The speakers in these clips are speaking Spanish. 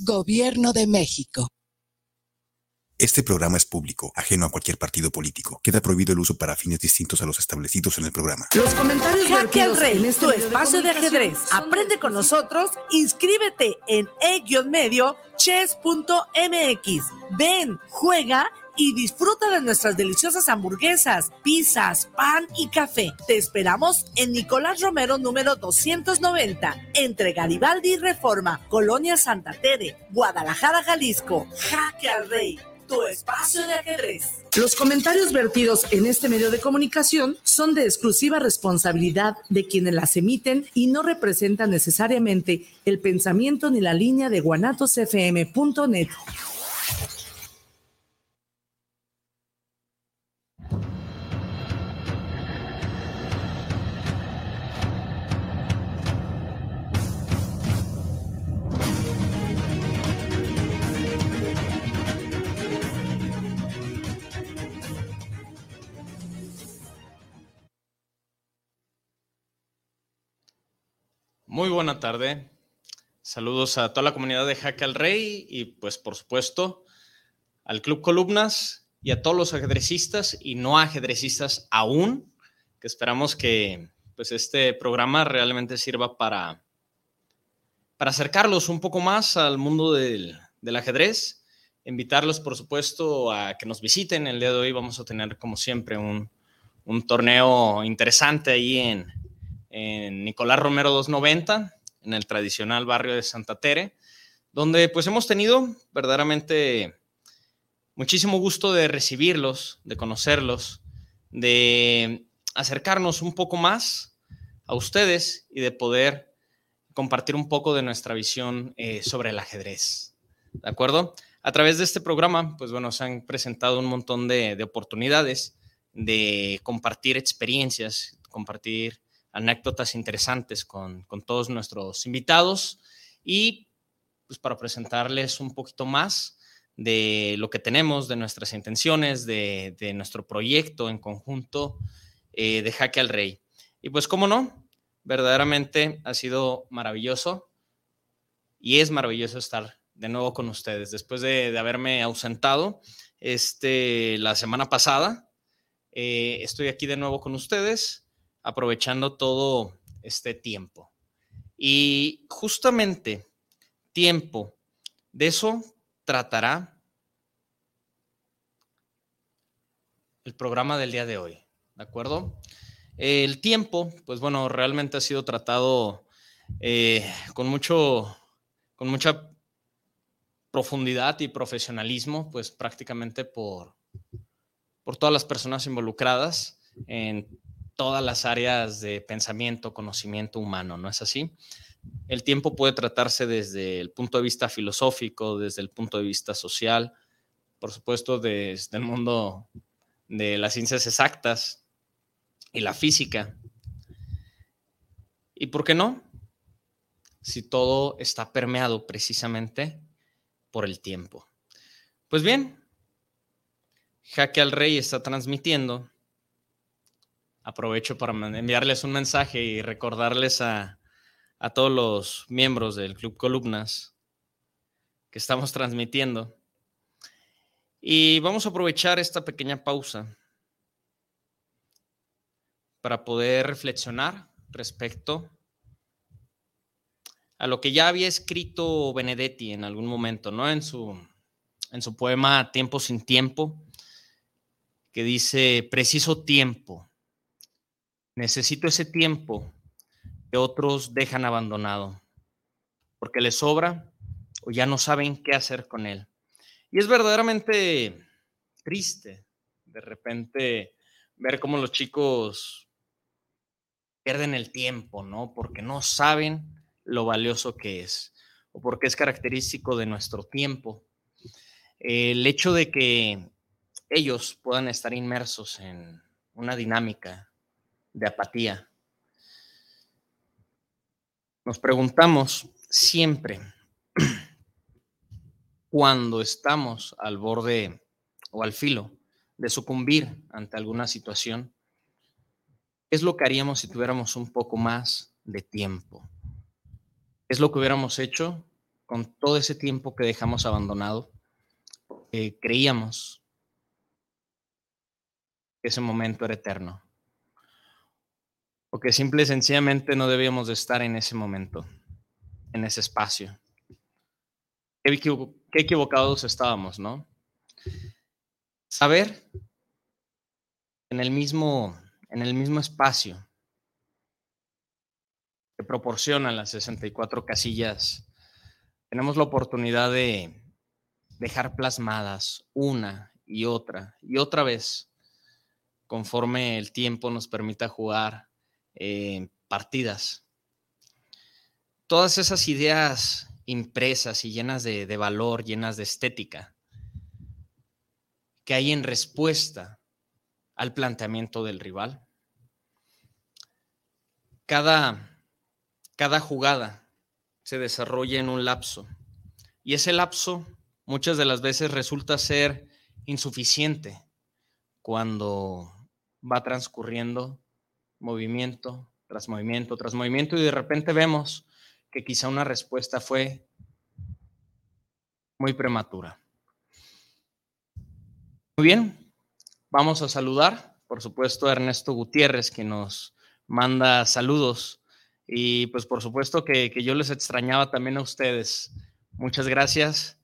Gobierno de México. Este programa es público, ajeno a cualquier partido político. Queda prohibido el uso para fines distintos a los establecidos en el programa. Los comentarios Jaque al Rey, en tu espacio de ajedrez. Aprende con nosotros, inscríbete en e-medio chess.mx. Ven, juega y disfruta de nuestras deliciosas hamburguesas, pizzas, pan y café. Te esperamos en Nicolás Romero número 290, entre Garibaldi y Reforma, Colonia Santa Tere, Guadalajara, Jalisco. Jaque al Rey, tu espacio de ajedrez. Los comentarios vertidos en este medio de comunicación son de exclusiva responsabilidad de quienes las emiten y no representan necesariamente el pensamiento ni la línea de guanatosfm.net. Muy buena tarde. Saludos a toda la comunidad de Jaque al Rey y pues por supuesto al Club Columnas y a todos los ajedrecistas y no ajedrecistas aún, que esperamos que pues este programa realmente sirva para, para acercarlos un poco más al mundo del, del ajedrez, invitarlos por supuesto a que nos visiten. El día de hoy vamos a tener como siempre un, un torneo interesante ahí en, en Nicolás Romero 290, en el tradicional barrio de Santa Tere, donde pues hemos tenido verdaderamente muchísimo gusto de recibirlos, de conocerlos, de acercarnos un poco más a ustedes y de poder compartir un poco de nuestra visión eh, sobre el ajedrez. ¿De acuerdo? A través de este programa, pues bueno, se han presentado un montón de, de oportunidades de compartir experiencias, compartir anécdotas interesantes con, todos nuestros invitados y pues para presentarles un poquito más de lo que tenemos, de nuestras intenciones, de, nuestro proyecto en conjunto eh, de Jaque al Rey. Y pues, cómo no, verdaderamente ha sido maravilloso y es maravilloso estar de nuevo con ustedes. Después de, haberme ausentado este, la semana pasada, eh, estoy aquí de nuevo con ustedes aprovechando todo este tiempo. Y justamente tiempo, de eso tratará el programa del día de hoy, ¿de acuerdo? El tiempo, pues bueno, realmente ha sido tratado eh, con mucho, con mucha profundidad y profesionalismo, pues prácticamente por, por todas las personas involucradas en todas las áreas de pensamiento, conocimiento humano, ¿no es así? El tiempo puede tratarse desde el punto de vista filosófico, desde el punto de vista social, por supuesto desde el mundo de las ciencias exactas y la física. ¿Y por qué no? Si todo está permeado precisamente por el tiempo. Pues bien, Jaque al Rey está transmitiendo aprovecho para enviarles un mensaje y recordarles a, todos los miembros del Club Columnas que estamos transmitiendo. Y vamos a aprovechar esta pequeña pausa para poder reflexionar respecto a lo que ya había escrito Benedetti en algún momento, ¿no? En su, en su poema Tiempo sin tiempo, que dice, preciso tiempo Necesito ese tiempo que otros dejan abandonado, porque les sobra o ya no saben qué hacer con él. Y es verdaderamente triste de repente ver cómo los chicos pierden el tiempo, ¿no? Porque no saben lo valioso que es o porque es característico de nuestro tiempo. El hecho de que ellos puedan estar inmersos en una dinámica de apatía. Nos preguntamos siempre cuando estamos al borde o al filo de sucumbir ante alguna situación, ¿qué es lo que haríamos si tuviéramos un poco más de tiempo? ¿Qué es lo que hubiéramos hecho con todo ese tiempo que dejamos abandonado, creíamos que ese momento era eterno, o que simple y sencillamente no debíamos de estar en ese momento, en ese espacio. Qué, qué equivocados estábamos, ¿no? Saber en el mismo, en el mismo espacio que proporcionan las 64 casillas, tenemos la oportunidad de dejar plasmadas una y otra y otra vez, conforme el tiempo nos permita jugar eh, partidas. Todas esas ideas impresas y llenas de, de valor, llenas de estética, que hay en respuesta al planteamiento del rival. Cada, cada jugada se desarrolla en un lapso y ese lapso muchas de las veces resulta ser insuficiente cuando va transcurriendo movimiento tras movimiento tras movimiento y de repente vemos que quizá una respuesta fue muy prematura. Muy bien, Vamos a saludar, por supuesto, a Ernesto Gutiérrez, que nos manda saludos. Y pues por supuesto que, yo les extrañaba también a ustedes. Muchas gracias,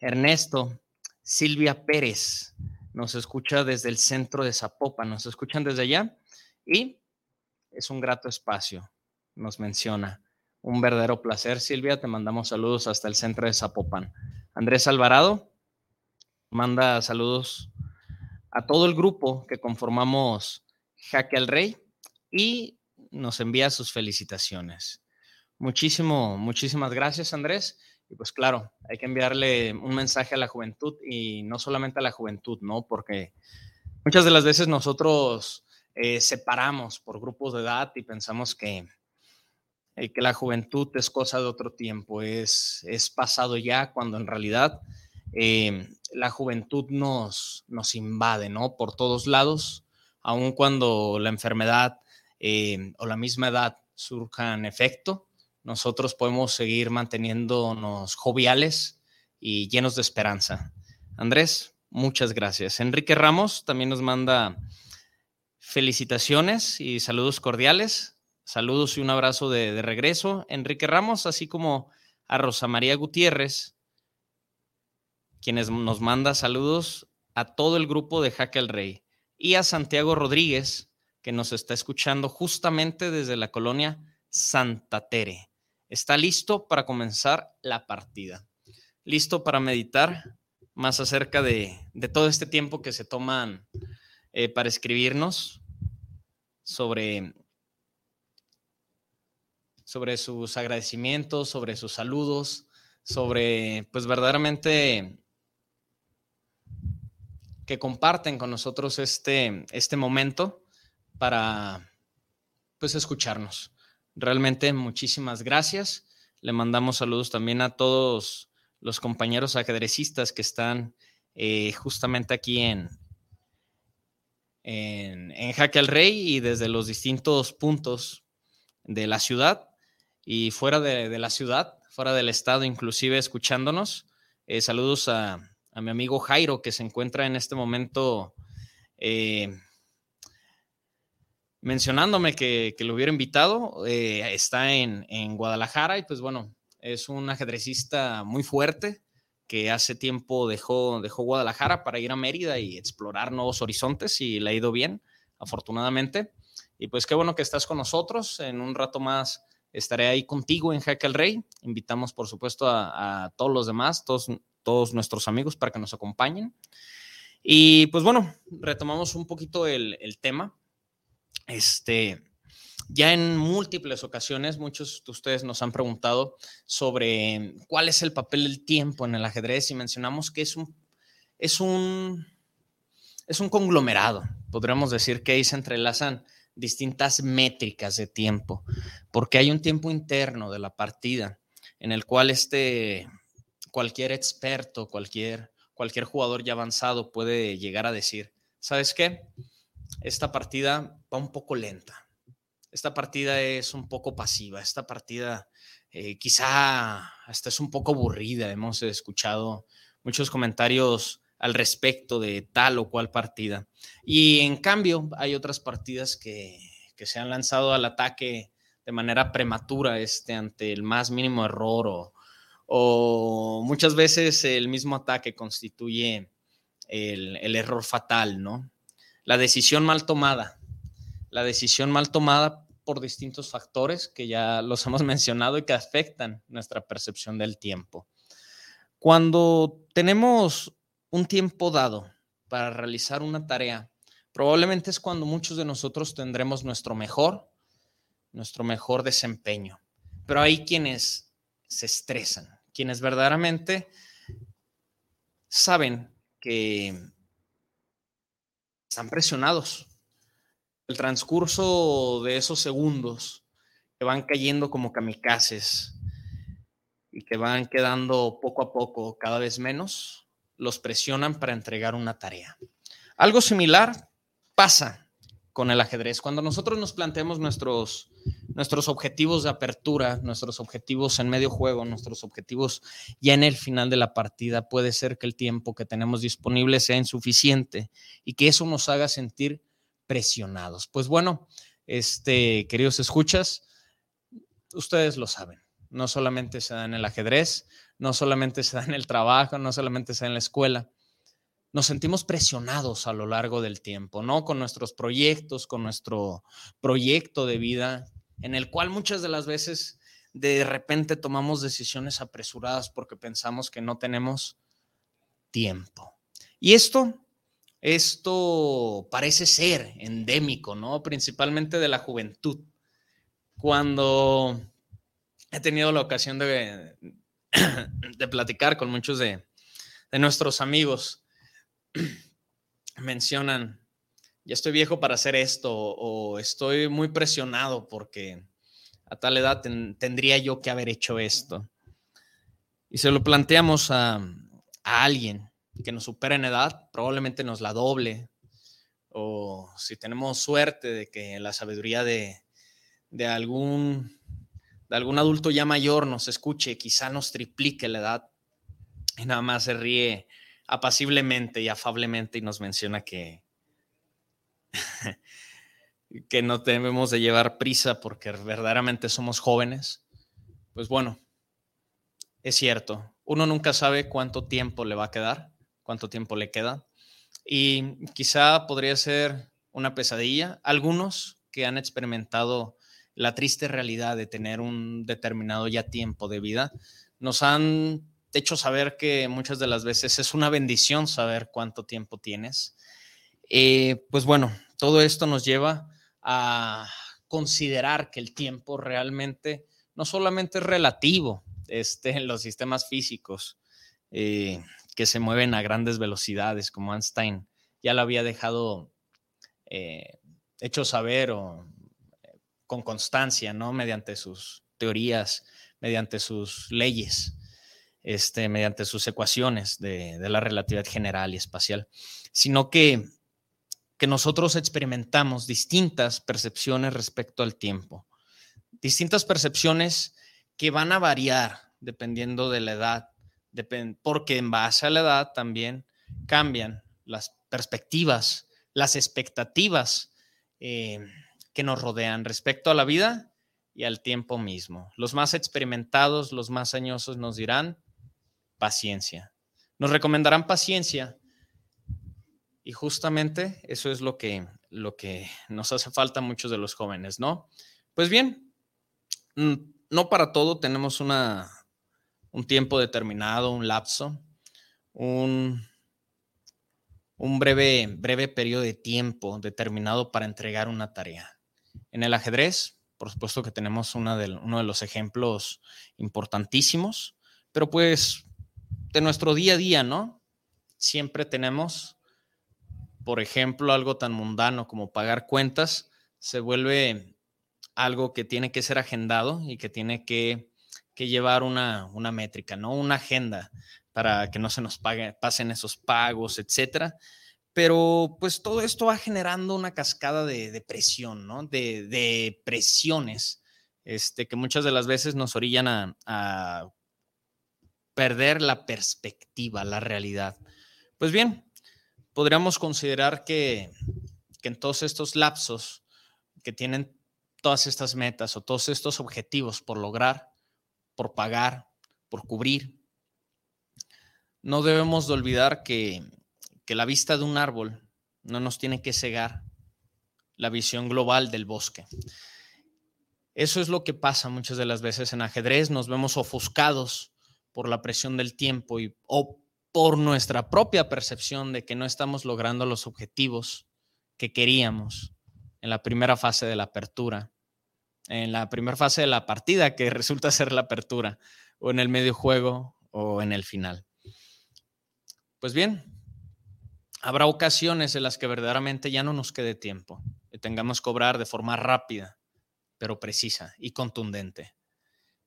Ernesto. Silvia Pérez nos escucha desde el centro de Zapopan, nos escuchan desde allá y es un grato espacio, nos menciona. Un verdadero placer, Silvia. Te mandamos saludos hasta el centro de Zapopan. Andrés Alvarado manda saludos a todo el grupo que conformamos Jaque al Rey y nos envía sus felicitaciones. Muchísimo, muchísimas gracias, Andrés. Y pues claro, hay que enviarle un mensaje a la juventud y no solamente a la juventud, ¿no? Porque muchas de las veces nosotros eh, separamos por grupos de edad y pensamos que, eh, que la juventud es cosa de otro tiempo, es, es pasado ya, cuando en realidad eh, la juventud nos, nos invade, ¿no? Por todos lados, aun cuando la enfermedad eh, o la misma edad surjan efecto, nosotros podemos seguir manteniéndonos joviales y llenos de esperanza. Andrés, muchas gracias. Enrique Ramos también nos manda felicitaciones y saludos cordiales. Saludos y un abrazo de, de regreso. Enrique Ramos, así como a Rosa María Gutiérrez, quienes nos manda saludos a todo el grupo de Jaque el Rey y a Santiago Rodríguez, que nos está escuchando justamente desde la colonia Santa Tere. Está listo para comenzar la partida. Listo para meditar más acerca de, todo este tiempo que se toman eh, para escribirnos sobre, sobre sus agradecimientos, sobre sus saludos, sobre pues verdaderamente que comparten con nosotros este, este momento para pues escucharnos. Realmente muchísimas gracias. Le mandamos saludos también a todos los compañeros ajedrecistas que están eh, justamente aquí en, en, en, Jaque al Rey y desde los distintos puntos de la ciudad y fuera de, la ciudad, fuera del estado, inclusive escuchándonos. Eh, saludos a, a mi amigo Jairo, que se encuentra en este momento eh, mencionándome que, lo hubiera invitado. Eh, está en, Guadalajara y pues bueno, es un ajedrecista muy fuerte que hace tiempo dejó, dejó Guadalajara para ir a Mérida y explorar nuevos horizontes y le ha ido bien, afortunadamente. Y pues qué bueno que estás con nosotros. En un rato más estaré ahí contigo en Jaque el Rey. Invitamos, por supuesto, a, a todos los demás, todos todos nuestros amigos para que nos acompañen. Y pues bueno, retomamos un poquito el, tema. Este, ya en múltiples ocasiones, muchos de ustedes nos han preguntado sobre cuál es el papel del tiempo en el ajedrez y mencionamos que es un, es un, es un conglomerado. Podríamos decir que ahí se entrelazan distintas métricas de tiempo, porque hay un tiempo interno de la partida en el cual este, cualquier experto, cualquier, cualquier jugador ya avanzado puede llegar a decir, ¿sabes qué? Esta partida va un poco lenta. Esta partida es un poco pasiva. Esta partida eh, quizá hasta es un poco aburrida. Hemos escuchado muchos comentarios al respecto de tal o cual partida. Y en cambio, hay otras partidas que, se han lanzado al ataque de manera prematura este, ante el más mínimo error o, o muchas veces el mismo ataque constituye el, el, error fatal, ¿no? La decisión mal tomada. La decisión mal tomada por distintos factores que ya los hemos mencionado y que afectan nuestra percepción del tiempo. Cuando tenemos un tiempo dado para realizar una tarea, probablemente es cuando muchos de nosotros tendremos nuestro mejor, nuestro mejor desempeño. Pero hay quienes se estresan, quienes verdaderamente saben que están presionados. El transcurso de esos segundos que van cayendo como kamikazes y que van quedando poco a poco cada vez menos, los presionan para entregar una tarea. Algo similar pasa con el ajedrez. Cuando nosotros nos planteamos nuestros, nuestros objetivos de apertura, nuestros objetivos en medio juego, nuestros objetivos ya en el final de la partida, puede ser que el tiempo que tenemos disponible sea insuficiente y que eso nos haga sentir presionados. Pues bueno, este, queridos escuchas, ustedes lo saben no solamente se da en el ajedrez, no solamente se da en el trabajo, no solamente se da en la escuela. Nos sentimos presionados a lo largo del tiempo, ¿no? Con nuestros proyectos, con nuestro proyecto de vida, en el cual muchas de las veces de repente tomamos decisiones apresuradas porque pensamos que no tenemos tiempo. Y esto, esto parece ser endémico, ¿no? Principalmente de la juventud. Cuando he tenido la ocasión de, de platicar con muchos de, nuestros amigos. Mencionan, ya estoy viejo para hacer esto o estoy muy presionado porque a tal edad tendría yo que haber hecho esto. Y se lo planteamos a, a alguien que nos supera en edad, probablemente nos la doble, o si tenemos suerte de que la sabiduría de, de algún de algún adulto ya mayor nos escuche, quizá nos triplique la edad. Y nada más se ríe apaciblemente y afablemente y nos menciona que, que no debemos de llevar prisa porque verdaderamente somos jóvenes, pues bueno, es cierto, uno nunca sabe cuánto tiempo le va a quedar, cuánto tiempo le queda y quizá podría ser una pesadilla. Algunos que han experimentado la triste realidad de tener un determinado ya tiempo de vida, nos han hecho saber que muchas de las veces es una bendición saber cuánto tiempo tienes. Eh, pues bueno, todo esto nos lleva a considerar que el tiempo realmente no solamente es relativo este, en los sistemas físicos eh, que se mueven a grandes velocidades, como Einstein ya lo había dejado eh, hecho saber o con constancia, ¿no? Mediante sus teorías, mediante sus leyes, este, mediante sus ecuaciones de, la relatividad general y espacial, sino que, que nosotros experimentamos distintas percepciones respecto al tiempo, distintas percepciones que van a variar dependiendo de la edad, porque en base a la edad también cambian las perspectivas, las expectativas. Eh, que nos rodean respecto a la vida y al tiempo mismo. Los más experimentados, los más añosos nos dirán paciencia. Nos recomendarán paciencia y justamente eso es lo que, lo que nos hace falta a muchos de los jóvenes, ¿no? Pues bien, no para todo tenemos una, un tiempo determinado, un lapso, un, un breve, breve periodo de tiempo determinado para entregar una tarea. En el ajedrez, por supuesto que tenemos uno de los ejemplos importantísimos, pero pues de nuestro día a día, ¿no? Siempre tenemos, por ejemplo, algo tan mundano como pagar cuentas, se vuelve algo que tiene que ser agendado y que tiene que, llevar una, una, métrica, ¿no? Una agenda para que no se nos pague, pasen esos pagos, etcétera. Pero pues todo esto va generando una cascada de, presión, ¿no? De, presiones este, que muchas de las veces nos orillan a, a perder la perspectiva, la realidad. Pues bien, podríamos considerar que, que en todos estos lapsos que tienen todas estas metas o todos estos objetivos por lograr, por pagar, por cubrir, no debemos de olvidar que, que la vista de un árbol no nos tiene que cegar la visión global del bosque. Eso es lo que pasa muchas de las veces en ajedrez, nos vemos ofuscados por la presión del tiempo y, o por nuestra propia percepción de que no estamos logrando los objetivos que queríamos en la primera fase de la apertura, en la primera fase de la partida que resulta ser la apertura, o en el medio juego o en el final. Pues bien, habrá ocasiones en las que verdaderamente ya no nos quede tiempo y tengamos que obrar de forma rápida, pero precisa y contundente.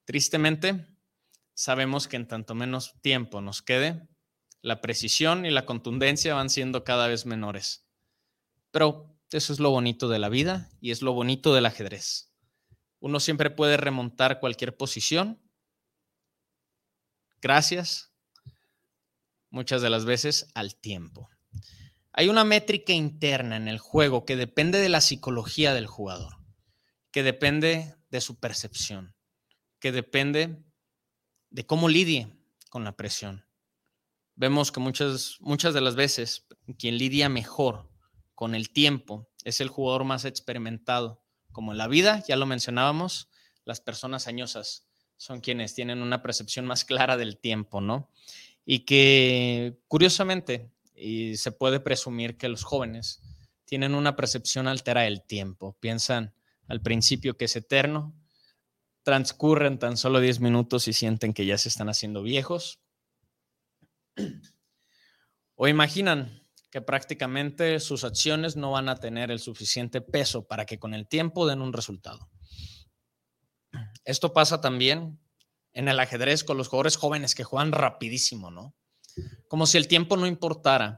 Tristemente, sabemos que en tanto menos tiempo nos quede, la precisión y la contundencia van siendo cada vez menores. Pero eso es lo bonito de la vida y es lo bonito del ajedrez. Uno siempre puede remontar cualquier posición. Gracias, muchas de las veces, al tiempo. Hay una métrica interna en el juego que depende de la psicología del jugador, que depende de su percepción, que depende de cómo lidie con la presión. Vemos que muchas, muchas de las veces quien lidia mejor con el tiempo es el jugador más experimentado. Como en la vida, ya lo mencionábamos, las personas añosas son quienes tienen una percepción más clara del tiempo, ¿no? Y que curiosamente, y se puede presumir que los jóvenes tienen una percepción altera del tiempo. Piensan al principio que es eterno, transcurren tan solo 10 minutos y sienten que ya se están haciendo viejos. O imaginan que prácticamente sus acciones no van a tener el suficiente peso para que con el tiempo den un resultado. Esto pasa también en el ajedrez con los jugadores jóvenes que juegan rapidísimo, ¿no? Como si el tiempo no importara,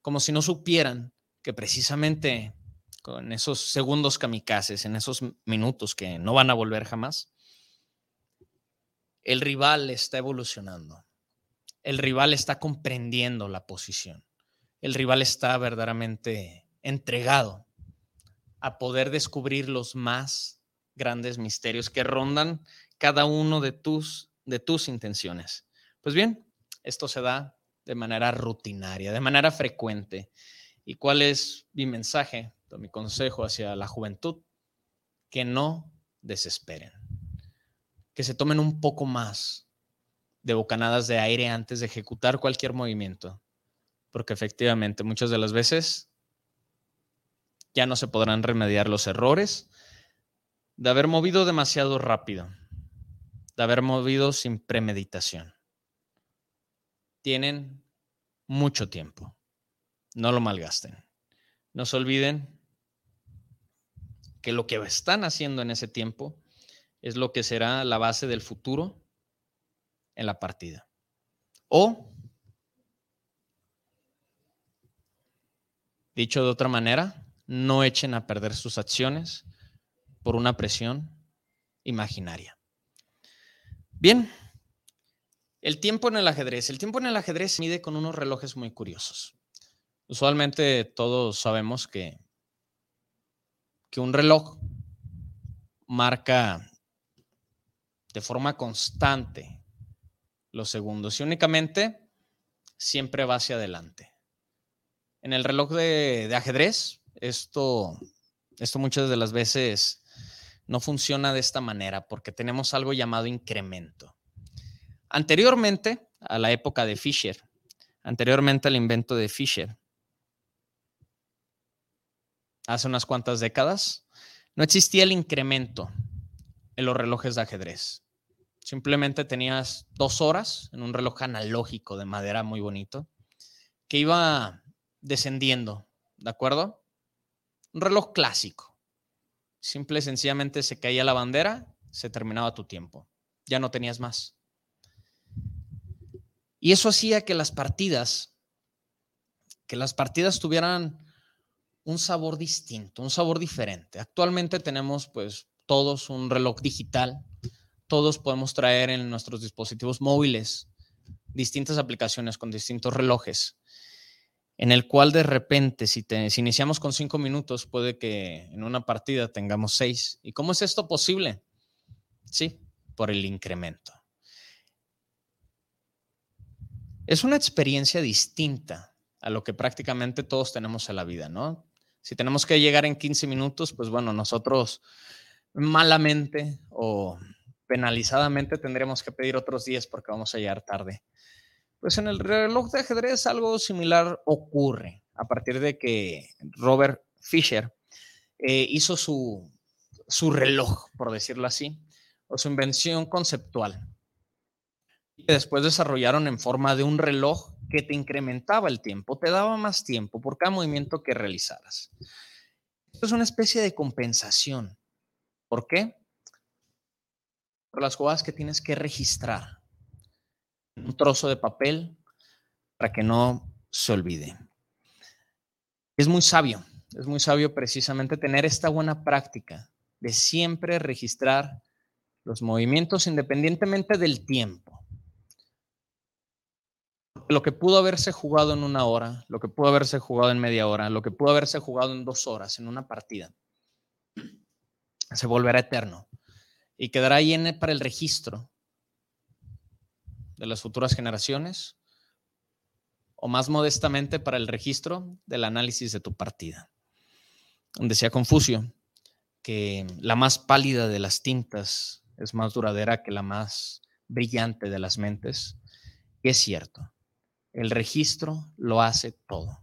como si no supieran que precisamente con esos segundos kamikazes, en esos minutos que no van a volver jamás, el rival está evolucionando. El rival está comprendiendo la posición. El rival está verdaderamente entregado a poder descubrir los más grandes misterios que rondan cada uno de tus, de tus intenciones. Pues bien, esto se da de manera rutinaria, de manera frecuente. ¿Y cuál es mi mensaje, mi consejo hacia la juventud? Que no desesperen que se tomen un poco más de bocanadas de aire antes de ejecutar cualquier movimiento, porque efectivamente muchas de las veces ya no se podrán remediar los errores de haber movido demasiado rápido, de haber movido sin premeditación. Tienen mucho tiempo, no lo malgasten. No se olviden que lo que están haciendo en ese tiempo es lo que será la base del futuro en la partida. O, dicho de otra manera, no echen a perder sus acciones por una presión imaginaria. Bien, el tiempo en el ajedrez. El tiempo en el ajedrez se mide con unos relojes muy curiosos. Usualmente todos sabemos que, que un reloj marca de forma constante los segundos y únicamente siempre va hacia adelante. En el reloj de, ajedrez, esto, esto muchas de las veces no funciona de esta manera porque tenemos algo llamado incremento. Anteriormente a la época de Fisher, anteriormente al invento de Fisher, hace unas cuantas décadas, no existía el incremento en los relojes de ajedrez. Simplemente tenías dos horas en un reloj analógico de madera muy bonito que iba descendiendo, ¿de acuerdo? Un reloj clásico. Simple y sencillamente se caía la bandera, se terminaba tu tiempo. Ya no tenías más. Y eso hacía que las partidas, que las partidas tuvieran un sabor distinto, un sabor diferente. Actualmente tenemos pues todos un reloj digital, todos podemos traer en nuestros dispositivos móviles distintas aplicaciones con distintos relojes, en el cual de repente, si, iniciamos con cinco minutos, puede que en una partida tengamos seis. ¿Y cómo es esto posible? Sí, por el incremento. Es una experiencia distinta a lo que prácticamente todos tenemos en la vida, ¿no? Si tenemos que llegar en 15 minutos, pues bueno, nosotros malamente o penalizadamente tendremos que pedir otros 10 porque vamos a llegar tarde. Pues en el reloj de ajedrez algo similar ocurre a partir de que Robert Fisher eh, hizo su, su reloj, por decirlo así, o su invención conceptual. Y después desarrollaron en forma de un reloj que te incrementaba el tiempo, te daba más tiempo por cada movimiento que realizaras. Esto es una especie de compensación. ¿Por qué? Por las jugadas que tienes que registrar. Un trozo de papel para que no se olvide. Es muy sabio, es muy sabio precisamente tener esta buena práctica de siempre registrar los movimientos independientemente del tiempo. Lo que pudo haberse jugado en una hora, lo que pudo haberse jugado en media hora, lo que pudo haberse jugado en dos horas en una partida, se volverá eterno y quedará en, para el registro de las futuras generaciones o más modestamente para el registro del análisis de tu partida. Decía Confucio que la más pálida de las tintas es más duradera que la más brillante de las mentes. Y es cierto, el registro lo hace todo.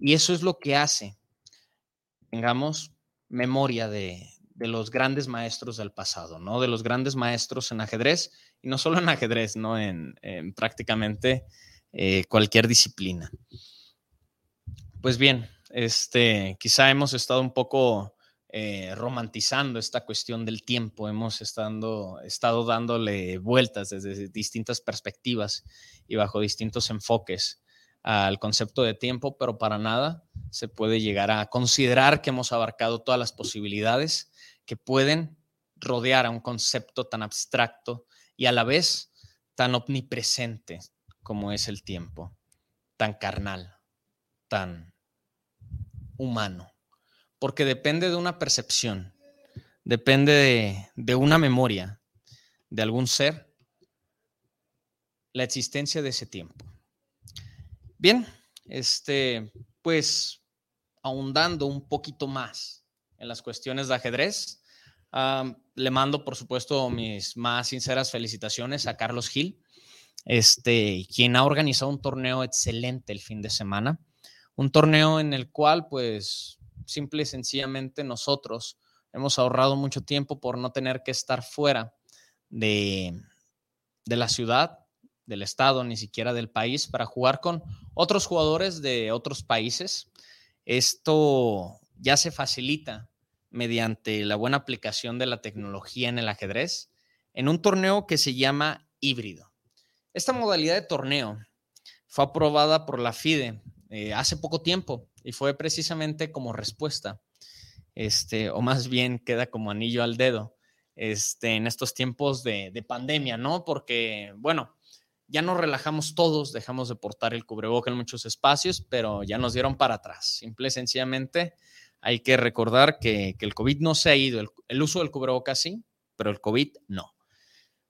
Y eso es lo que hace, tengamos memoria de, los grandes maestros del pasado, ¿no? De los grandes maestros en ajedrez, y no solo en ajedrez, ¿no? En, prácticamente eh, cualquier disciplina. Pues bien, este, quizá hemos estado un poco eh, romantizando esta cuestión del tiempo, hemos estado dándole vueltas desde distintas perspectivas y bajo distintos enfoques al concepto de tiempo, pero para nada se puede llegar a considerar que hemos abarcado todas las posibilidades que pueden rodear a un concepto tan abstracto y a la vez tan omnipresente como es el tiempo, tan carnal, tan humano porque depende de una percepción, depende de, una memoria de algún ser, la existencia de ese tiempo. Bien, este, pues ahondando un poquito más en las cuestiones de ajedrez, le mando, por supuesto, mis más sinceras felicitaciones a Carlos Gil, este, quien ha organizado un torneo excelente el fin de semana, un torneo en el cual, pues, simple y sencillamente nosotros hemos ahorrado mucho tiempo por no tener que estar fuera de, de la ciudad, del estado, ni siquiera del país, para jugar con otros jugadores de otros países. Esto ya se facilita mediante la buena aplicación de la tecnología en el ajedrez en un torneo que se llama híbrido. Esta modalidad de torneo fue aprobada por la FIDE eh, hace poco tiempo y fue precisamente como respuesta, este, o más bien queda como anillo al dedo, este, en estos tiempos de, pandemia, ¿no? Porque, bueno, ya nos relajamos todos, dejamos de portar el cubreboca en muchos espacios, pero ya nos dieron para atrás. Simple y sencillamente hay que recordar que, el COVID no se ha ido, el, uso del cubreboca sí, pero el COVID no.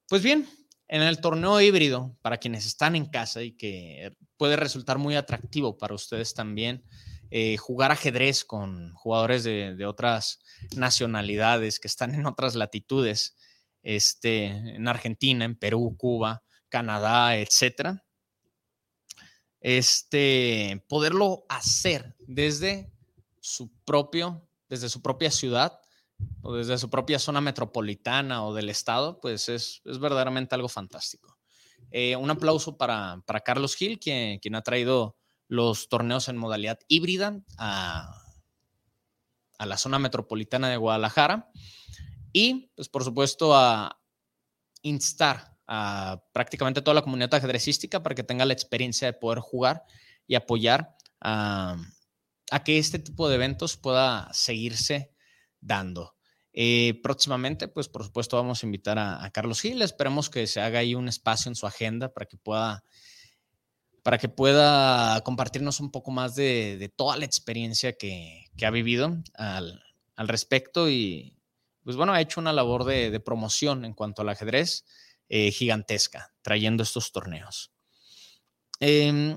Pues bien, en el torneo híbrido, para quienes están en casa y que puede resultar muy atractivo para ustedes también, eh, jugar ajedrez con jugadores de, otras nacionalidades que están en otras latitudes, este, en Argentina, en Perú, Cuba, Canadá, etcétera. Este, poderlo hacer desde su propio, desde su propia ciudad o desde su propia zona metropolitana o del estado, pues es, verdaderamente algo fantástico. Eh, un aplauso para, Carlos Gil, quien, quien ha traído los torneos en modalidad híbrida a, la zona metropolitana de Guadalajara y, pues, por supuesto, a instar a prácticamente toda la comunidad ajedrecística para que tenga la experiencia de poder jugar y apoyar a, que este tipo de eventos pueda seguirse dando. Eh, próximamente, pues por supuesto vamos a invitar a, Carlos Gil. Esperemos que se haga ahí un espacio en su agenda para que pueda, para que pueda compartirnos un poco más de, toda la experiencia que, ha vivido al, respecto y, pues bueno, ha hecho una labor de, promoción en cuanto al ajedrez eh, gigantesca, trayendo estos torneos. Em,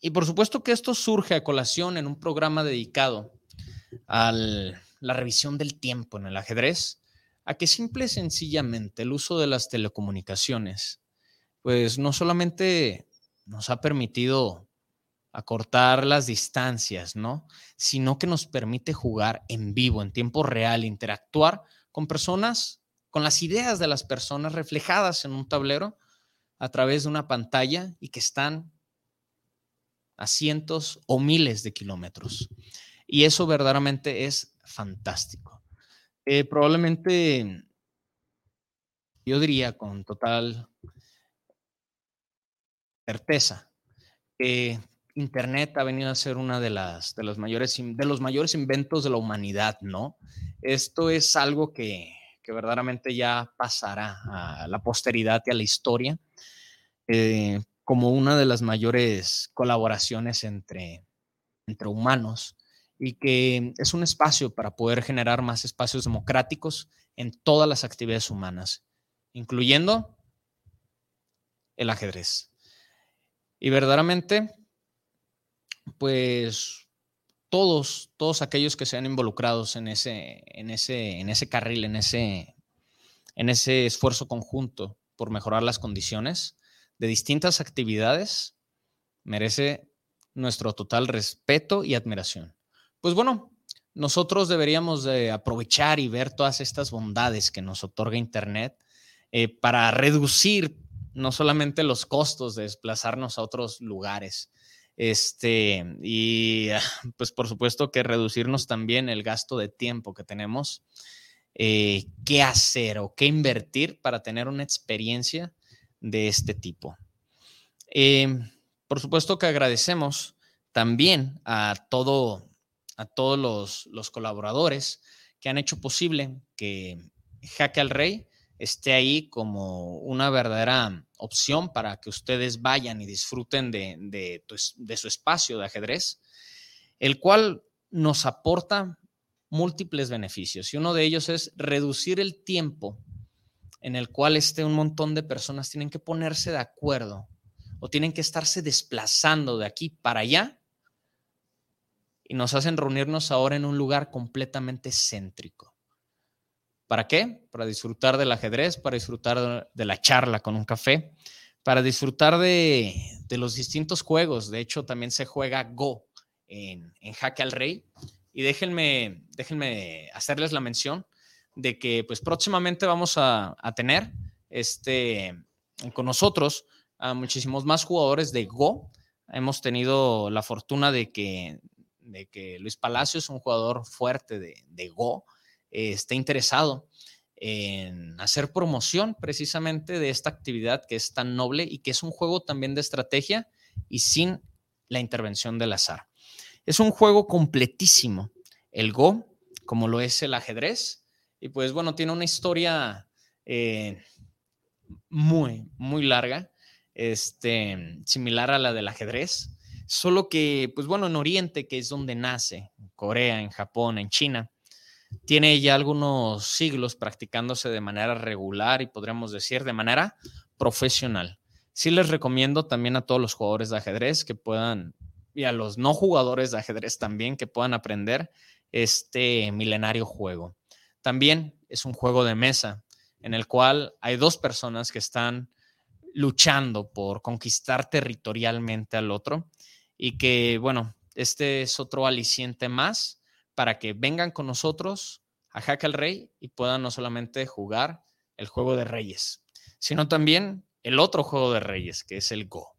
y por supuesto que esto surge a colación en un programa dedicado a la revisión del tiempo en el ajedrez, a que simple y sencillamente el uso de las telecomunicaciones, pues no solamente nos ha permitido acortar las distancias, ¿no? Sino que nos permite jugar en vivo, en tiempo real, interactuar con personas, con las ideas de las personas reflejadas en un tablero a través de una pantalla y que están a cientos o miles de kilómetros. Y eso verdaderamente es fantástico. Eh, probablemente, yo diría con total certeza, que Internet ha venido a ser una de las de los mayores de los mayores inventos de la humanidad, ¿no? Esto es algo que, que verdaderamente ya pasará a la posteridad y a la historia. Eh, como una de las mayores colaboraciones entre, entre humanos y que es un espacio para poder generar más espacios democráticos en todas las actividades humanas, incluyendo el ajedrez. Y verdaderamente, pues todos, todos aquellos que sean involucrados en ese, en ese, en ese carril, en ese, en ese esfuerzo conjunto por mejorar las condiciones, de distintas actividades merece nuestro total respeto y admiración. Pues bueno, nosotros deberíamos de aprovechar y ver todas estas bondades que nos otorga Internet eh, para reducir no solamente los costos de desplazarnos a otros lugares, este, y pues por supuesto que reducirnos también el gasto de tiempo que tenemos, eh, qué hacer o qué invertir para tener una experiencia de este tipo. Em, por supuesto que agradecemos también a, todo, a todos los, los, colaboradores que han hecho posible que Jaque al Rey esté ahí como una verdadera opción para que ustedes vayan y disfruten de, de, de su espacio de ajedrez, el cual nos aporta múltiples beneficios y uno de ellos es reducir el tiempo en el cual este, un montón de personas tienen que ponerse de acuerdo o tienen que estarse desplazando de aquí para allá y nos hacen reunirnos ahora en un lugar completamente céntrico. ¿Para qué? Para disfrutar del ajedrez, para disfrutar de la charla con un café, para disfrutar de, los distintos juegos. De hecho, también se juega Go en, en Jaque al Rey. Y déjenme, déjenme hacerles la mención de que pues próximamente vamos a, tener este, con nosotros a muchísimos más jugadores de Go. Hemos tenido la fortuna de que, de que Luis Palacios, un jugador fuerte de, Go, eh, esté interesado en hacer promoción precisamente de esta actividad que es tan noble y que es un juego también de estrategia y sin la intervención del azar. Es un juego completísimo, el Go, como lo es el ajedrez, y pues bueno, tiene una historia eh, muy, muy larga, este, similar a la del ajedrez, solo que, pues bueno, en Oriente, que es donde nace, en Corea, en Japón, en China, tiene ya algunos siglos practicándose de manera regular y podríamos decir de manera profesional. Sí les recomiendo también a todos los jugadores de ajedrez que puedan, y a los no jugadores de ajedrez también, que puedan aprender este milenario juego. También es un juego de mesa en el cual hay dos personas que están luchando por conquistar territorialmente al otro y que, bueno, este es otro aliciente más para que vengan con nosotros a Hack al Rey y puedan no solamente jugar el juego de reyes, sino también el otro juego de reyes, que es el Go.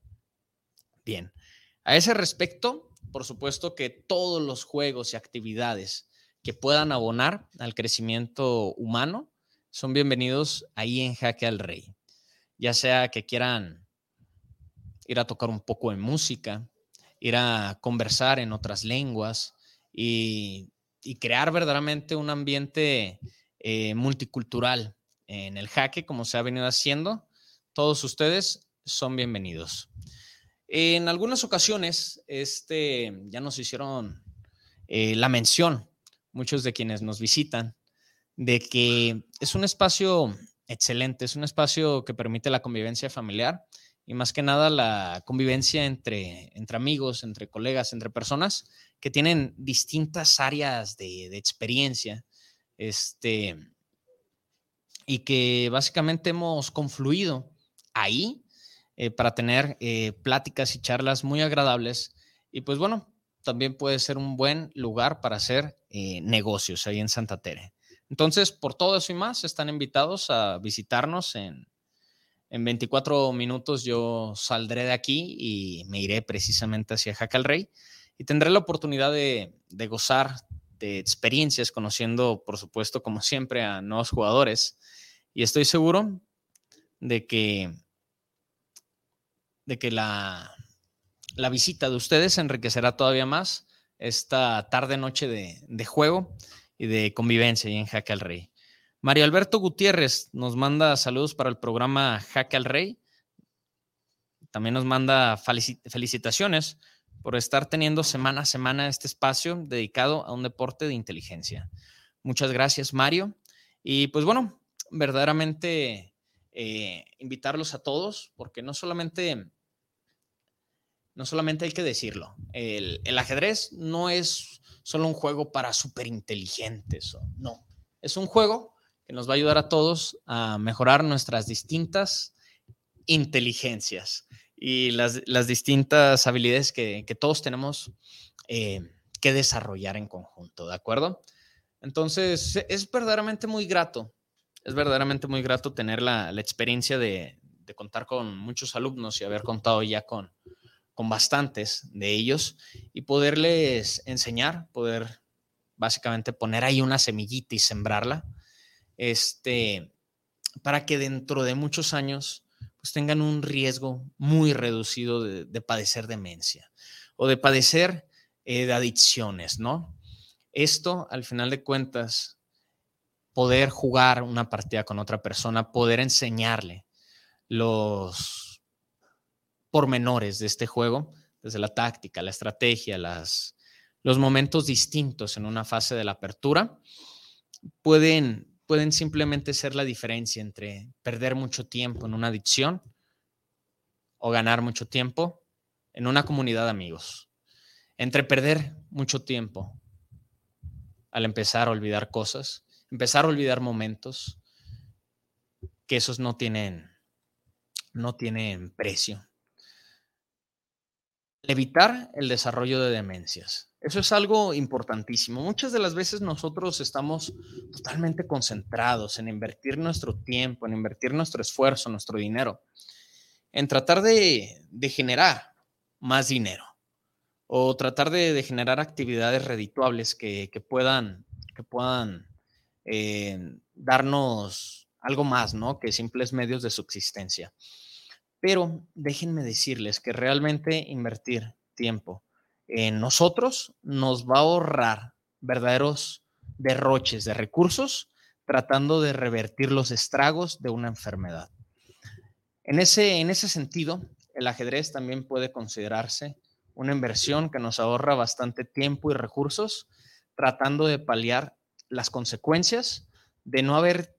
Bien, a ese respecto, por supuesto que todos los juegos y actividades que puedan abonar al crecimiento humano, son bienvenidos ahí en Jaque al Rey. Ya sea que quieran ir a tocar un poco de música, ir a conversar en otras lenguas y, crear verdaderamente un ambiente eh, multicultural en el jaque, como se ha venido haciendo. Todos ustedes son bienvenidos. En algunas ocasiones, este, ya nos hicieron eh, la mención, muchos de quienes nos visitan, de que es un espacio excelente, es un espacio que permite la convivencia familiar y más que nada la convivencia entre, entre amigos, entre colegas, entre personas que tienen distintas áreas de, de experiencia este, y que básicamente hemos confluido ahí eh, para tener eh, pláticas y charlas muy agradables. Y pues bueno, también puede ser un buen lugar para hacer eh, negocios ahí en Santa Tere. Entonces, por todo eso y más, están invitados a visitarnos en, en 24 minutos yo saldré de aquí y me iré precisamente hacia Jacal Rey y tendré la oportunidad de, gozar de experiencias, conociendo, por supuesto, como siempre, a nuevos jugadores. Y estoy seguro de que, de que la, la visita de ustedes enriquecerá todavía más esta tarde-noche de, juego y de convivencia en Jaque al Rey. Mario Alberto Gutiérrez nos manda saludos para el programa Jaque al Rey. También nos manda felicitaciones por estar teniendo semana a semana este espacio dedicado a un deporte de inteligencia. Muchas gracias, Mario. Y pues bueno, verdaderamente eh, invitarlos a todos, porque no solamente, no solamente hay que decirlo, el, el ajedrez no es solo un juego para superinteligentes, no, es un juego que nos va a ayudar a todos a mejorar nuestras distintas inteligencias y las, distintas habilidades que, todos tenemos eh, que desarrollar en conjunto, ¿de acuerdo? Entonces, es verdaderamente muy grato, es verdaderamente muy grato tener la, experiencia de, contar con muchos alumnos y haber contado ya con, con bastantes de ellos y poderles enseñar, poder básicamente poner ahí una semillita y sembrarla este, para que dentro de muchos años pues tengan un riesgo muy reducido de, padecer demencia o de padecer eh, de adicciones, ¿no? Esto, al final de cuentas, poder jugar una partida con otra persona, poder enseñarle los pormenores de este juego, desde la táctica, la estrategia, las, los momentos distintos en una fase de la apertura, pueden pueden simplemente ser la diferencia entre perder mucho tiempo en una adicción o ganar mucho tiempo en una comunidad de amigos. Entre perder mucho tiempo al empezar a olvidar cosas, empezar a olvidar momentos que esos no tienen no tienen precio. Evitar el desarrollo de demencias. Eso es algo importantísimo. Muchas de las veces nosotros estamos totalmente concentrados en invertir nuestro tiempo, en invertir nuestro esfuerzo, nuestro dinero, en tratar de, generar más dinero o tratar de, generar actividades redituables que, puedan, que puedan eh, darnos algo más, ¿no? Que simples medios de subsistencia. Pero déjenme decirles que realmente invertir tiempo, en nosotros nos va a ahorrar verdaderos derroches de recursos tratando de revertir los estragos de una enfermedad. En ese, en ese sentido, el ajedrez también puede considerarse una inversión que nos ahorra bastante tiempo y recursos tratando de paliar las consecuencias de no haber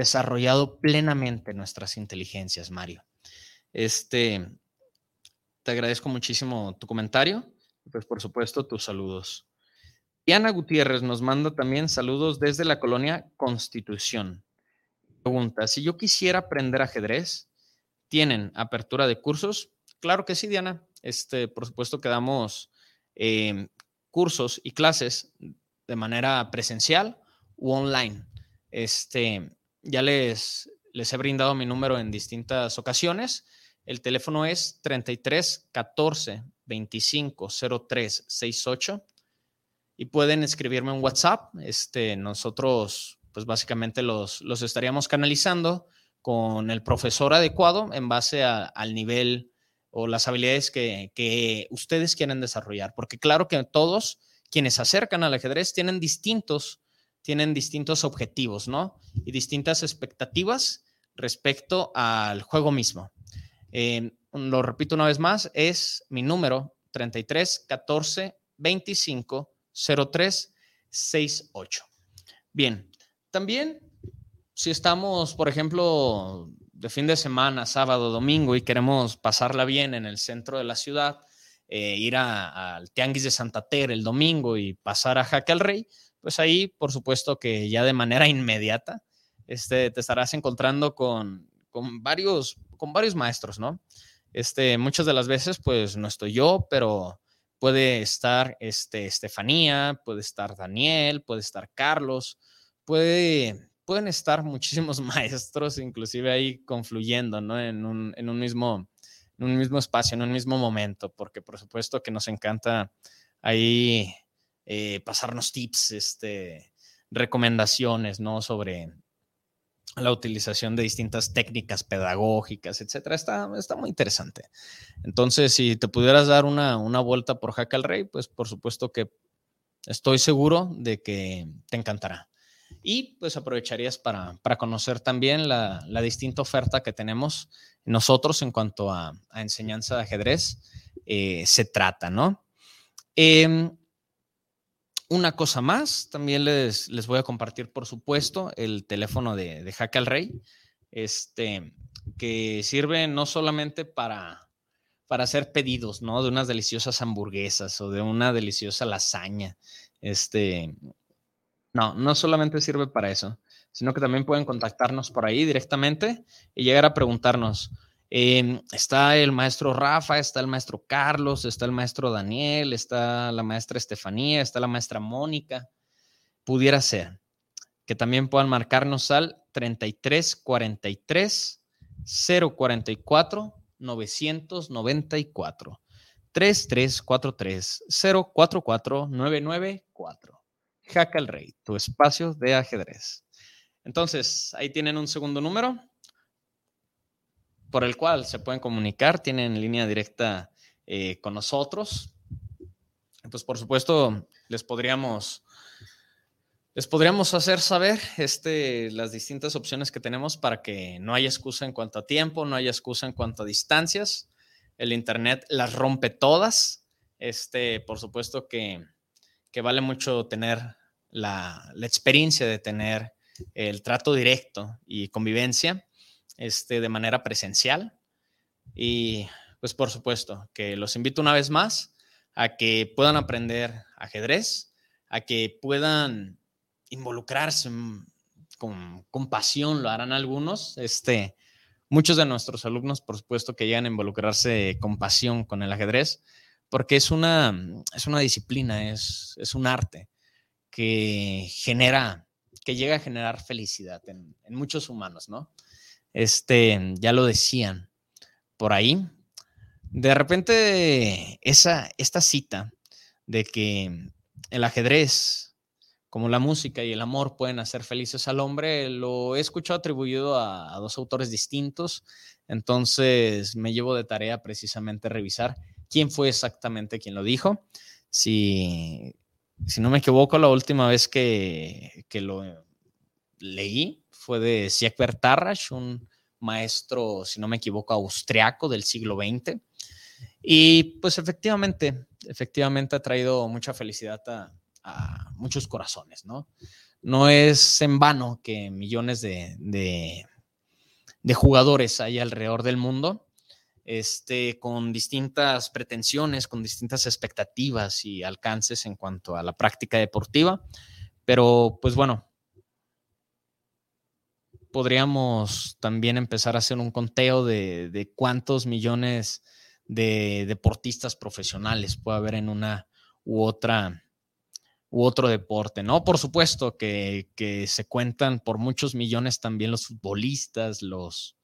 desarrollado plenamente nuestras inteligencias, Mario. Este, te agradezco muchísimo tu comentario y pues por supuesto tus saludos. Diana Gutiérrez nos manda también saludos desde la colonia Constitución. Pregunta, si yo quisiera aprender ajedrez, ¿tienen apertura de cursos? Claro que sí, Diana. Este, por supuesto que damos em, cursos y clases de manera presencial u online. Este, ya les, les he brindado mi número en distintas ocasiones el teléfono es 33 14 25 03 68 y pueden escribirme en WhatsApp. Este, nosotros, pues básicamente los, los estaríamos canalizando con el profesor adecuado en base al nivel o las habilidades que, que ustedes quieren desarrollar. Porque claro que todos quienes se acercan al ajedrez tienen distintos tienen distintos objetivos, ¿no? Y distintas expectativas respecto al juego mismo. Eh, lo repito una vez más, es mi número 33 14 25 03 68. Bien, también si estamos, por ejemplo, de fin de semana, sábado, domingo, y queremos pasarla bien en el centro de la ciudad, eh, ir al Tianguis de Santa Terra el domingo y pasar a Jaque al Rey, pues ahí, por supuesto que ya de manera inmediata, este, te estarás encontrando con, con, varios, con varios maestros, ¿no? Este, muchas de las veces, pues no estoy yo, pero puede estar este, Estefanía, puede estar Daniel, puede estar Carlos, puede, pueden estar muchísimos maestros, inclusive ahí confluyendo, ¿no? En un, en un mismo en un mismo espacio, en un mismo momento, porque por supuesto que nos encanta ahí eh, pasarnos tips, este, recomendaciones, ¿no? Sobre la utilización de distintas técnicas pedagógicas, etcétera. Está, está muy interesante. Entonces, si te pudieras dar una, una vuelta por Jaca al Rey, pues por supuesto que estoy seguro de que te encantará. Y pues aprovecharías para, para conocer también la, la, distinta oferta que tenemos nosotros en cuanto a, a enseñanza de ajedrez eh, se trata, ¿no? Eh, una cosa más, también les, les, voy a compartir, por supuesto, el teléfono de, de al Rey, este, que sirve no solamente para, para hacer pedidos, ¿no? De unas deliciosas hamburguesas o de una deliciosa lasaña. Este, no, no solamente sirve para eso, sino que también pueden contactarnos por ahí directamente y llegar a preguntarnos. Eh, está el maestro Rafa, está el maestro Carlos, está el maestro Daniel, está la maestra Estefanía, está la maestra Mónica. Pudiera ser que también puedan marcarnos al 33 43 044 994 3343 044 994. Jaca el Rey, tu espacio de ajedrez. Entonces, ahí tienen un segundo número por el cual se pueden comunicar, tienen línea directa eh, con nosotros. Pues por supuesto, les podríamos, les podríamos hacer saber este, las distintas opciones que tenemos para que no haya excusa en cuanto a tiempo, no haya excusa en cuanto a distancias. El Internet las rompe todas. Este, por supuesto que, que vale mucho tener la, la experiencia de tener el trato directo y convivencia este, de manera presencial. Y pues por supuesto que los invito una vez más a que puedan aprender ajedrez, a que puedan involucrarse con, con pasión, lo harán algunos. Este, muchos de nuestros alumnos, por supuesto, que llegan a involucrarse con pasión con el ajedrez, porque es una, es una disciplina, es, es un arte que genera, que llega a generar felicidad en, en muchos humanos, ¿no? Este, ya lo decían por ahí. De repente, esa, esta cita de que el ajedrez, como la música y el amor pueden hacer felices al hombre, lo he escuchado atribuido a, dos autores distintos. Entonces, me llevo de tarea precisamente revisar quién fue exactamente quien lo dijo. Si, si no me equivoco, la última vez que, que lo leí fue de Siegbert Tarrasch, un maestro, si no me equivoco, austriaco del siglo XX. Y pues efectivamente, efectivamente ha traído mucha felicidad a, muchos corazones, ¿no? No es en vano que millones de, de, de jugadores hay alrededor del mundo, este, con distintas pretensiones, con distintas expectativas y alcances en cuanto a la práctica deportiva. Pero pues bueno, podríamos también empezar a hacer un conteo de, de, cuántos millones de deportistas profesionales puede haber en una u otra u otro deporte, ¿no? Por supuesto que, que se cuentan por muchos millones también los futbolistas, los,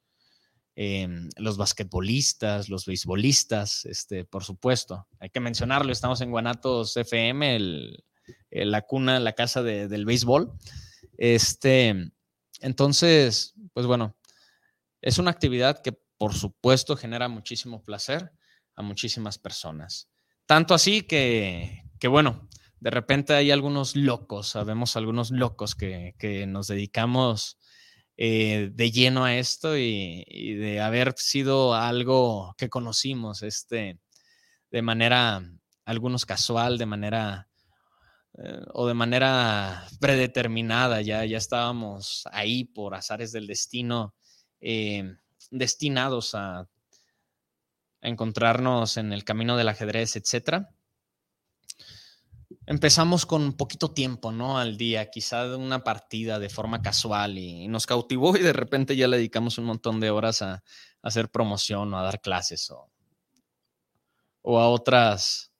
eh, los basquetbolistas, los beisbolistas, este, por supuesto. Hay que mencionarlo, estamos en Guanatos FM, el, la cuna, la casa de, del béisbol. Este, entonces, pues bueno, es una actividad que por supuesto genera muchísimo placer a muchísimas personas. Tanto así que, que bueno, de repente hay algunos locos, sabemos algunos locos que, nos dedicamos eh, de lleno a esto y, de haber sido algo que conocimos este, de manera, algunos casual, de manera eh, o de manera predeterminada, ya, ya estábamos ahí por azares del destino, eh, destinados a, a, encontrarnos en el camino del ajedrez, etcétera empezamos con poquito tiempo, ¿no? Al día, quizá una partida de forma casual y, nos cautivó y de repente ya le dedicamos un montón de horas a, hacer promoción o a dar clases o, a otras o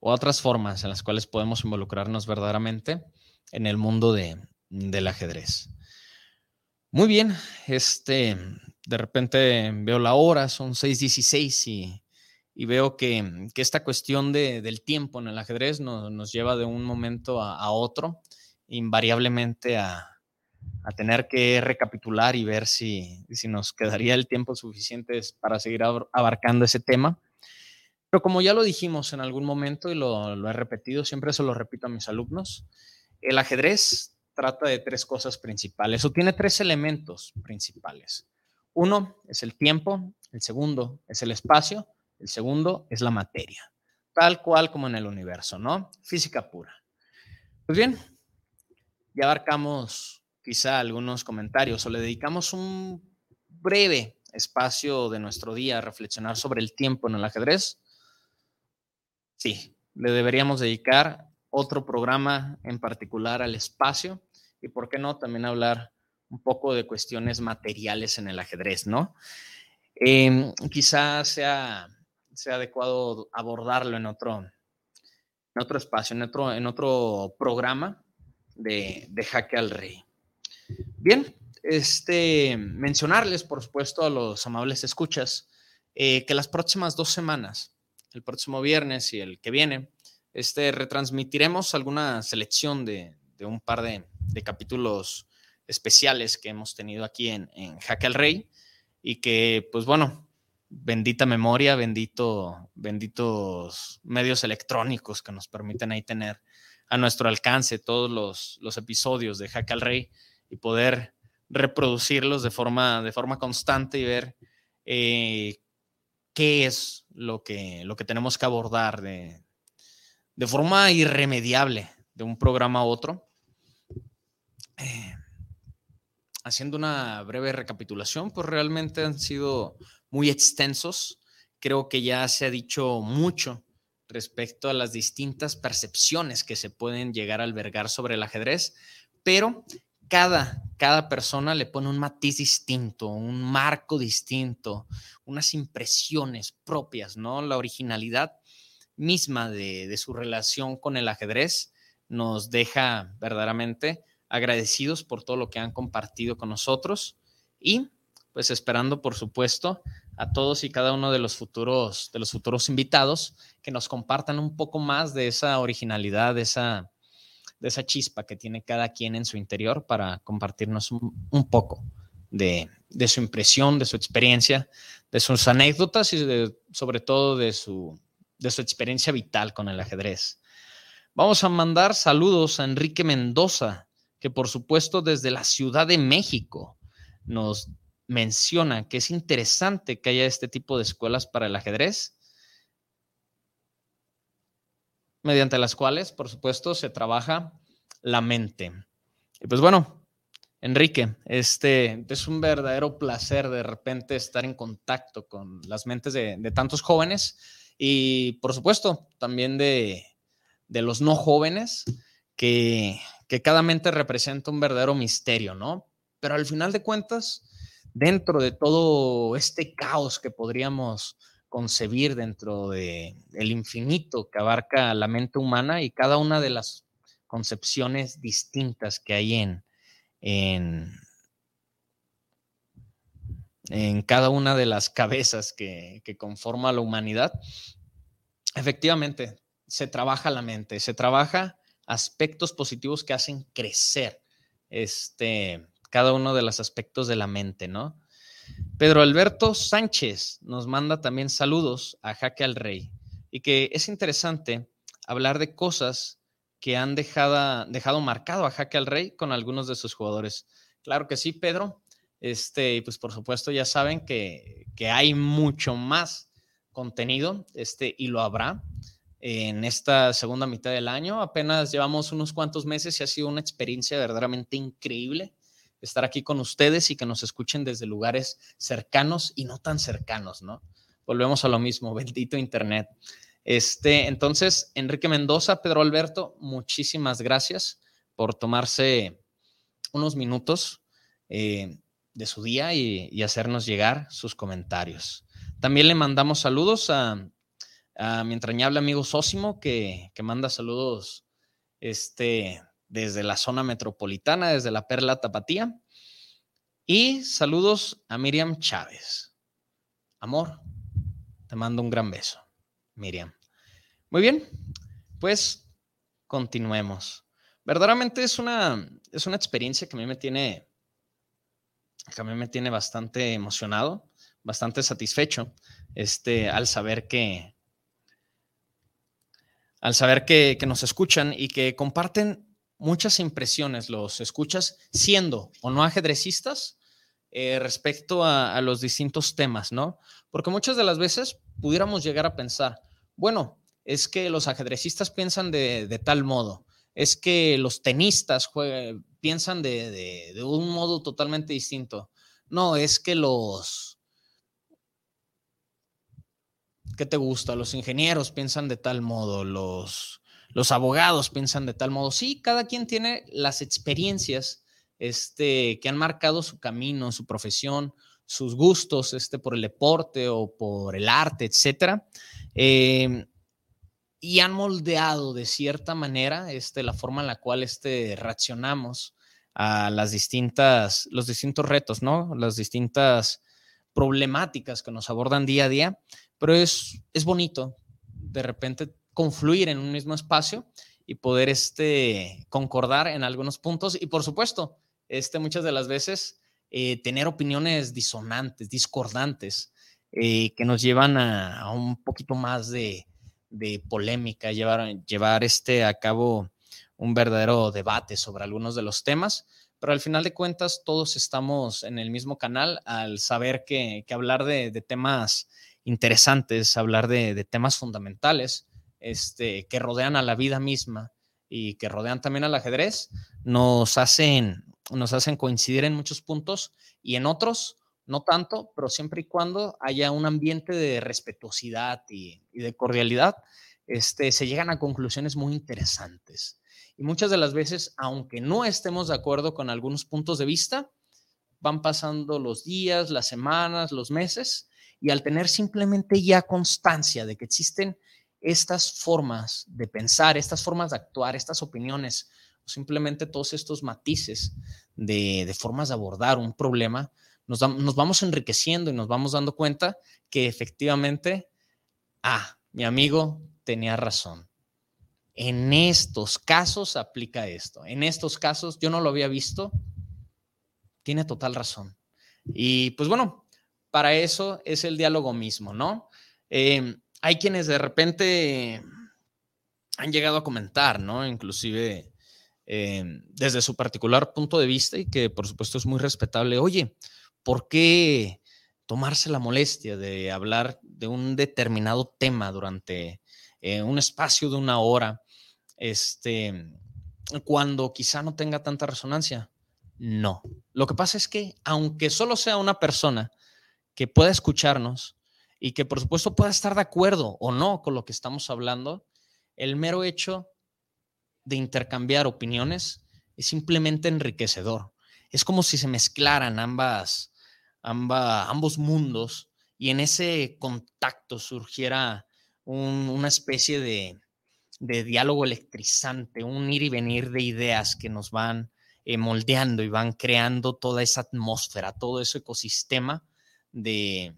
otras formas en las cuales podemos involucrarnos verdaderamente en el mundo de, del ajedrez. Muy bien, este, de repente veo la hora, son 6:16 y y veo que, esta cuestión del tiempo en el ajedrez nos lleva de un momento a, otro, invariablemente a, tener que recapitular y ver si, si, nos quedaría el tiempo suficiente para seguir abarcando ese tema. Pero como ya lo dijimos en algún momento y lo, he repetido, siempre se lo repito a mis alumnos, el ajedrez trata de tres cosas principales o tiene tres elementos principales. Uno es el tiempo, el segundo es el espacio el segundo es la materia, tal cual como en el universo, ¿no? Física pura. Pues bien, ya abarcamos quizá algunos comentarios o le dedicamos un breve espacio de nuestro día a reflexionar sobre el tiempo en el ajedrez. Sí, le deberíamos dedicar otro programa en particular al espacio y, ¿por qué no?, también hablar un poco de cuestiones materiales en el ajedrez, ¿no? Eh, quizá sea sea adecuado abordarlo en otro, en otro espacio, en otro, en otro programa de, de Jaque al Rey. Bien, este, mencionarles, por supuesto, a los amables escuchas, eh, que las próximas dos semanas, el próximo viernes y el que viene, este, retransmitiremos alguna selección de, de un par de, capítulos especiales que hemos tenido aquí en, en Jaque al Rey y que, pues bueno, bendita memoria, bendito, benditos medios electrónicos que nos permiten ahí tener a nuestro alcance todos los, episodios de Hack al Rey y poder reproducirlos de forma, de forma constante y ver eh, qué es lo que, lo que tenemos que abordar de, de forma irremediable de un programa a otro. Eh, haciendo una breve recapitulación, pues realmente han sido muy extensos. Creo que ya se ha dicho mucho respecto a las distintas percepciones que se pueden llegar a albergar sobre el ajedrez, pero cada, cada persona le pone un matiz distinto, un marco distinto, unas impresiones propias, ¿no? La originalidad misma de, de su relación con el ajedrez nos deja verdaderamente agradecidos por todo lo que han compartido con nosotros y pues esperando, por supuesto, a todos y cada uno de los futuros, de los futuros invitados que nos compartan un poco más de esa originalidad, de esa, de esa chispa que tiene cada quien en su interior para compartirnos un, poco de, su impresión, de su experiencia, de sus anécdotas y sobre todo de su, de su experiencia vital con el ajedrez. Vamos a mandar saludos a Enrique Mendoza, que por supuesto desde la Ciudad de México nos menciona que es interesante que haya este tipo de escuelas para el ajedrez, mediante las cuales, por supuesto, se trabaja la mente. Y pues bueno, Enrique, este es un verdadero placer de repente estar en contacto con las mentes de, tantos jóvenes y, por supuesto, también de, los no jóvenes, que, que cada mente representa un verdadero misterio, ¿no? Pero al final de cuentas, dentro de todo este caos que podríamos concebir dentro de el infinito que abarca la mente humana y cada una de las concepciones distintas que hay en, en, en cada una de las cabezas que, que conforma la humanidad, efectivamente se trabaja la mente, se trabaja aspectos positivos que hacen crecer este, cada uno de los aspectos de la mente, ¿no? Pedro Alberto Sánchez nos manda también saludos a Jaque al Rey y que es interesante hablar de cosas que han dejado, dejado marcado a Jaque al Rey con algunos de sus jugadores. Claro que sí, Pedro. Este, y pues por supuesto ya saben que, que hay mucho más contenido, este, y lo habrá en esta segunda mitad del año. Apenas llevamos unos cuantos meses y ha sido una experiencia verdaderamente increíble estar aquí con ustedes y que nos escuchen desde lugares cercanos y no tan cercanos, ¿no? Volvemos a lo mismo, bendito Internet. Este, entonces, Enrique Mendoza, Pedro Alberto, muchísimas gracias por tomarse unos minutos eh, de su día y, hacernos llegar sus comentarios. También le mandamos saludos a, mi entrañable amigo Sósimo, que, que, manda saludos este, desde la zona metropolitana, desde la Perla Tapatía. Y saludos a Miriam Chávez. Amor, te mando un gran beso, Miriam. Muy bien, pues continuemos. Verdaderamente es una, es una experiencia que a mí me tiene, que a mí me tiene bastante emocionado, bastante satisfecho, este, al saber que, al saber que, nos escuchan y que comparten muchas impresiones, los escuchas siendo o no ajedrecistas eh, respecto a, a, los distintos temas, ¿no? Porque muchas de las veces pudiéramos llegar a pensar, bueno, es que los ajedrecistas piensan de, tal modo, es que los tenistas piensan de, un modo totalmente distinto. No, es que los... ¿Qué te gusta? Los ingenieros piensan de tal modo, los, los abogados piensan de tal modo. Sí, cada quien tiene las experiencias este, que han marcado su camino, su profesión, sus gustos este, por el deporte o por el arte, etcétera. Eh, y han moldeado de cierta manera este, la forma en la cual este, reaccionamos a las distintas, los distintos retos, ¿no? Las distintas problemáticas que nos abordan día a día, pero es, es bonito de repente confluir en un mismo espacio y poder este, concordar en algunos puntos. Y por supuesto, este, muchas de las veces eh, tener opiniones disonantes, discordantes, eh, que nos llevan a un poquito más de, de polémica, llevar, llevar este a cabo un verdadero debate sobre algunos de los temas, pero al final de cuentas todos estamos en el mismo canal al saber que, hablar de, temas interesantes, hablar de, temas fundamentales este, que rodean a la vida misma y que rodean también al ajedrez, nos hacen, nos hacen coincidir en muchos puntos y en otros no tanto, pero siempre y cuando haya un ambiente de respetuosidad y, de cordialidad, este, se llegan a conclusiones muy interesantes. Y muchas de las veces, aunque no estemos de acuerdo con algunos puntos de vista, van pasando los días, las semanas, los meses, y al tener simplemente ya constancia de que existen estas formas de pensar, estas formas de actuar, estas opiniones, o simplemente todos estos matices de, formas de abordar un problema, nos, vamos enriqueciendo y nos vamos dando cuenta que efectivamente, ah, mi amigo tenía razón. En estos casos aplica esto. En estos casos yo no lo había visto. Tiene total razón. Y pues bueno, para eso es el diálogo mismo, ¿no? Em, hay quienes de repente han llegado a comentar, ¿no? Inclusive em, desde su particular punto de vista y que por supuesto es muy respetable. Oye, ¿por qué tomarse la molestia de hablar de un determinado tema durante eh, un espacio de una hora, este, cuando quizá no tenga tanta resonancia? No. Lo que pasa es que, aunque solo sea una persona que pueda escucharnos y que por supuesto pueda estar de acuerdo o no con lo que estamos hablando, el mero hecho de intercambiar opiniones es simplemente enriquecedor. Es como si se mezclaran ambas, ambos mundos y en ese contacto surgiera una especie de, diálogo electrizante, un ir y venir de ideas que nos van eh, moldeando y van creando toda esa atmósfera, todo ese ecosistema de,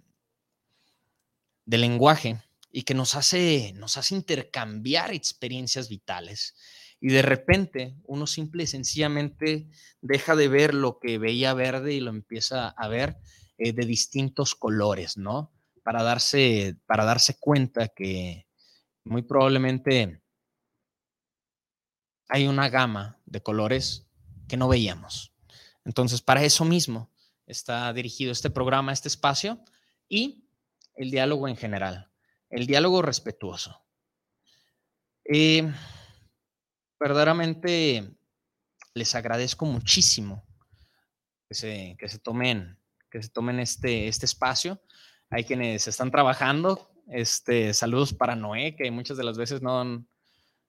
de lenguaje y que nos hace, nos hace intercambiar experiencias vitales. Y de repente uno simple y sencillamente deja de ver lo que veía verde y lo empieza a ver eh, de distintos colores, ¿no? Para darse, para darse cuenta que muy probablemente hay una gama de colores que no veíamos. Entonces, para eso mismo está dirigido este programa, este espacio y el diálogo en general, el diálogo respetuoso. Eh, verdaderamente les agradezco muchísimo que se, que se tomen, que se tomen este, este espacio. Hay quienes están trabajando. Este, saludos para Noé, que muchas de las veces no,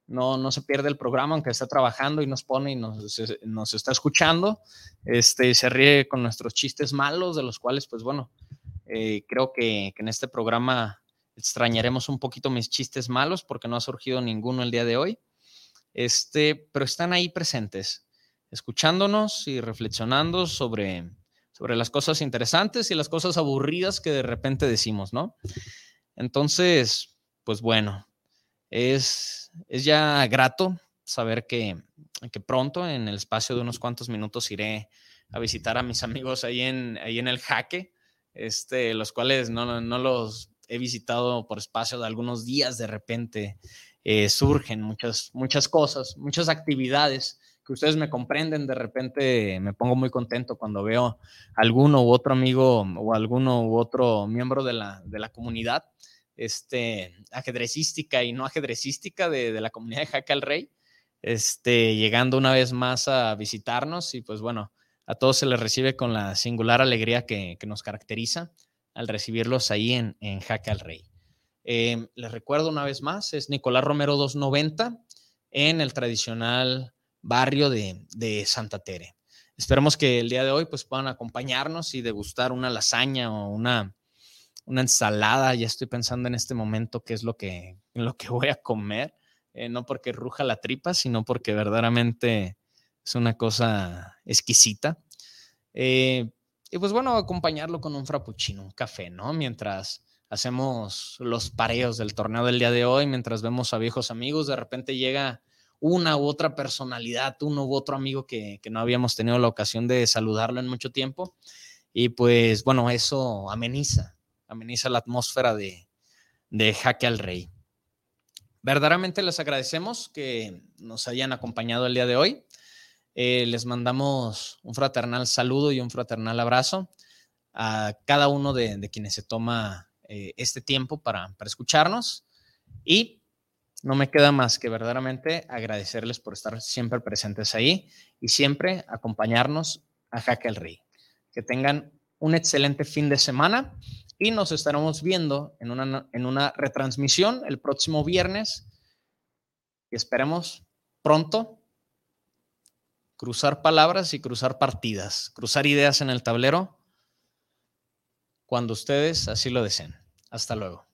no, no se pierde el programa, aunque está trabajando y nos pone y nos, nos está escuchando. Este, se ríe con nuestros chistes malos, de los cuales, pues bueno, eh, creo que, que, en este programa extrañaremos un poquito mis chistes malos porque no ha surgido ninguno el día de hoy. Este, pero están ahí presentes escuchándonos y reflexionando sobre, sobre las cosas interesantes y las cosas aburridas que de repente decimos, ¿no? Entonces, pues bueno, es, es ya grato saber que, que, pronto, en el espacio de unos cuantos minutos, iré a visitar a mis amigos ahí en, ahí en el jaque, este, los cuales no, los he visitado por espacio de algunos días de repente. Eh, surgen muchas, muchas cosas, muchas actividades que ustedes me comprenden, de repente me pongo muy contento cuando veo alguno u otro amigo o alguno u otro miembro de la, de la comunidad este, ajedrecística y no ajedrecística de, de la comunidad de Jaque al Rey, este, llegando una vez más a visitarnos y pues bueno, a todos se les recibe con la singular alegría que, que nos caracteriza al recibirlos ahí en, en Jaque al Rey. Eh, les recuerdo una vez más, es Nicolás Romero 290 en el tradicional barrio de, Santa Tere. Esperemos que el día de hoy pues, puedan acompañarnos y degustar una lasaña o una, una ensalada. Ya estoy pensando en este momento qué es lo que, lo que voy a comer. Eh, no porque ruja la tripa, sino porque verdaderamente es una cosa exquisita. Eh, y pues bueno, acompañarlo con un frappuccino, un café, ¿no? Mientras hacemos los pareos del torneo del día de hoy, mientras vemos a viejos amigos, de repente llega una u otra personalidad, uno u otro amigo que, no habíamos tenido la ocasión de saludarlo en mucho tiempo. Y pues bueno, eso ameniza, ameniza la atmósfera de, de Jaque al Rey. Verdaderamente les agradecemos que nos hayan acompañado el día de hoy. Eh, les mandamos un fraternal saludo y un fraternal abrazo a cada uno de, quienes se toma eh, este tiempo para, escucharnos. Y no me queda más que verdaderamente agradecerles por estar siempre presentes ahí y siempre acompañarnos a Jaque el Rey. Que tengan un excelente fin de semana y nos estaremos viendo en una, en una retransmisión el próximo viernes y esperemos pronto cruzar palabras y cruzar partidas, cruzar ideas en el tablero cuando ustedes así lo deseen. Hasta luego.